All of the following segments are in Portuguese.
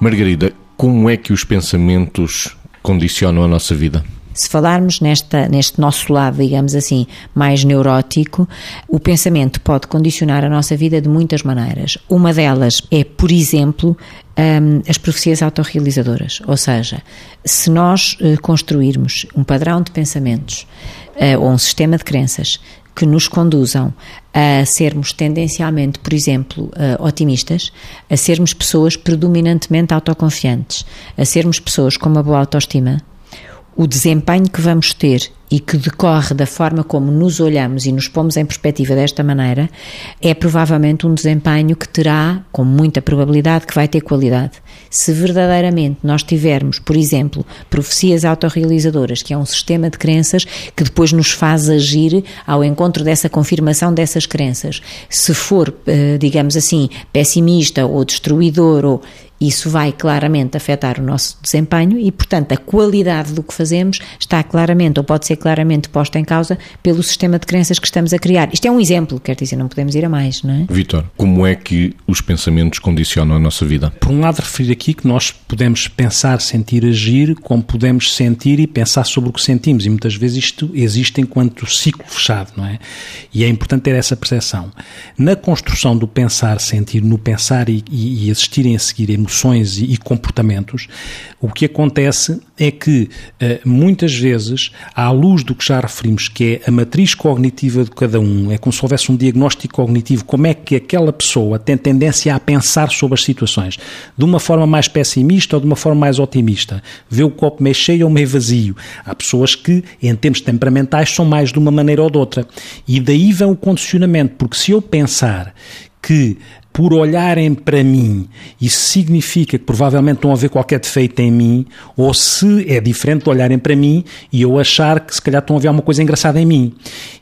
Margarida, como é que os pensamentos condicionam a nossa vida? Se falarmos nesta, neste nosso lado, digamos assim, mais neurótico, o pensamento pode condicionar a nossa vida de muitas maneiras. Uma delas é, por exemplo, um, as profecias autorrealizadoras. Ou seja, se nós uh, construirmos um padrão de pensamentos uh, ou um sistema de crenças que nos conduzam a sermos tendencialmente, por exemplo, uh, otimistas, a sermos pessoas predominantemente autoconfiantes, a sermos pessoas com uma boa autoestima, o desempenho que vamos ter e que decorre da forma como nos olhamos e nos pomos em perspectiva desta maneira, é provavelmente um desempenho que terá, com muita probabilidade, que vai ter qualidade. Se verdadeiramente nós tivermos, por exemplo, profecias autorrealizadoras, que é um sistema de crenças que depois nos faz agir ao encontro dessa confirmação dessas crenças, se for, eh, digamos assim, pessimista ou destruidor ou isso vai claramente afetar o nosso desempenho e, portanto, a qualidade do que fazemos está claramente, ou pode ser claramente posta em causa pelo sistema de crenças que estamos a criar. Isto é um exemplo, quer dizer, não podemos ir a mais, não é? Vitor, como é que os pensamentos condicionam a nossa vida? Por um lado, referi aqui que nós podemos pensar, sentir, agir, como podemos sentir e pensar sobre o que sentimos, e muitas vezes isto existe enquanto ciclo fechado, não é? E é importante ter essa percepção. Na construção do pensar, sentir, no pensar e, e, e existirem a seguir emoções, emoções e, comportamentos, o que acontece é que eh, muitas vezes, à luz do que já referimos, que é a matriz cognitiva de cada um, é como se houvesse um diagnóstico cognitivo, como é que aquela pessoa tem tendência a pensar sobre as situações, de uma forma mais pessimista ou de uma forma mais otimista, vê o copo meio cheio ou meio vazio. Há pessoas que, em termos temperamentais, são mais de uma maneira ou de outra. E daí vem o condicionamento, porque se eu pensar que por olharem para mim, isso significa que provavelmente estão a ver qualquer defeito em mim, ou se é diferente de olharem para mim e eu achar que se calhar estão a ver alguma coisa engraçada em mim.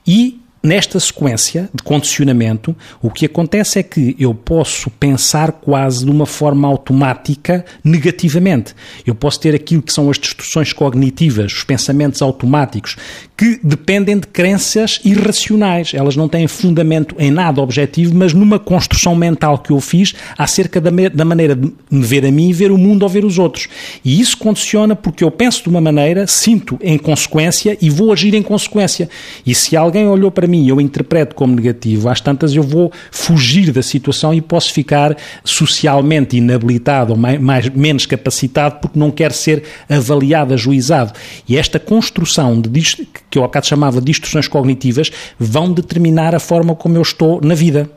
E Nesta sequência de condicionamento, o que acontece é que eu posso pensar quase de uma forma automática negativamente. Eu posso ter aquilo que são as distorções cognitivas, os pensamentos automáticos, que dependem de crenças irracionais. Elas não têm fundamento em nada objetivo, mas numa construção mental que eu fiz acerca da, da maneira de me ver a mim ver o mundo ou ver os outros. E isso condiciona porque eu penso de uma maneira, sinto em consequência e vou agir em consequência. E se alguém olhou para mim eu interpreto como negativo, às tantas eu vou fugir da situação e posso ficar socialmente inabilitado ou mais, mais menos capacitado porque não quero ser avaliado, ajuizado. E esta construção de, que eu há bocado chamava de distorções cognitivas vão determinar a forma como eu estou na vida.